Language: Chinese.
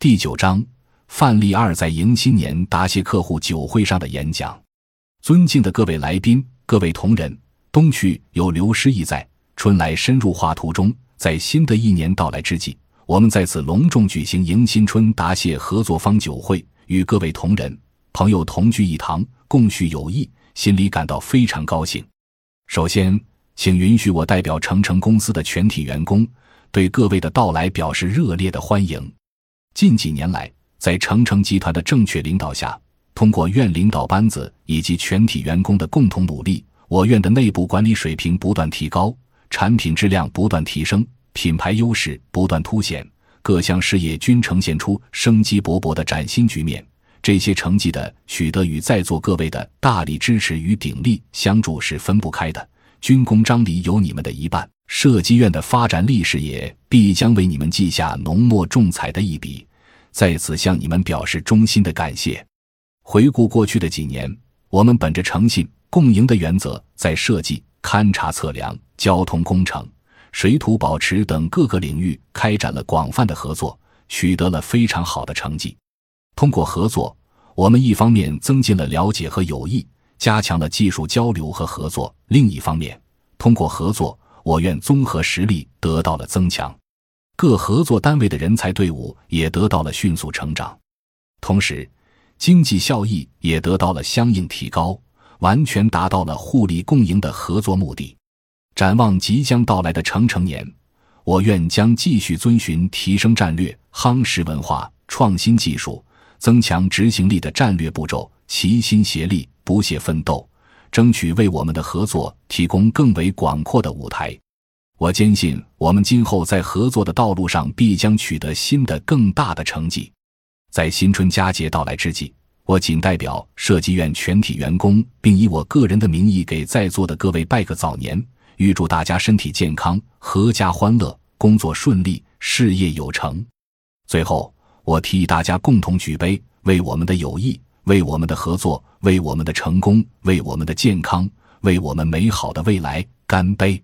第九章，范例二在迎新年答谢客户酒会上的演讲。尊敬的各位来宾、各位同仁，冬去有刘诗意在，春来深入画图中。在新的一年到来之际，我们在此隆重举行迎新春答谢合作方酒会，与各位同仁、朋友同聚一堂，共叙友谊，心里感到非常高兴。首先，请允许我代表成成公司的全体员工，对各位的到来表示热烈的欢迎。近几年来，在成成集团的正确领导下，通过院领导班子以及全体员工的共同努力，我院的内部管理水平不断提高，产品质量不断提升，品牌优势不断凸显，各项事业均呈现出生机勃勃的崭新局面。这些成绩的取得与在座各位的大力支持与鼎力相助是分不开的。军功章里有你们的一半，设计院的发展历史也必将为你们记下浓墨重彩的一笔。在此向你们表示衷心的感谢。回顾过去的几年，我们本着诚信共赢的原则，在设计、勘察、测量、交通工程、水土保持等各个领域开展了广泛的合作，取得了非常好的成绩。通过合作，我们一方面增进了了解和友谊，加强了技术交流和合作；另一方面，通过合作，我院综合实力得到了增强。各合作单位的人才队伍也得到了迅速成长，同时，经济效益也得到了相应提高，完全达到了互利共赢的合作目的。展望即将到来的成成年，我院将继续遵循提升战略、夯实文化、创新技术、增强执行力的战略步骤，齐心协力、不懈奋斗，争取为我们的合作提供更为广阔的舞台。我坚信，我们今后在合作的道路上必将取得新的、更大的成绩。在新春佳节到来之际，我谨代表设计院全体员工，并以我个人的名义给在座的各位拜个早年，预祝大家身体健康、阖家欢乐、工作顺利、事业有成。最后，我提议大家共同举杯，为我们的友谊、为我们的合作、为我们的成功、为我们的健康、为我们美好的未来干杯。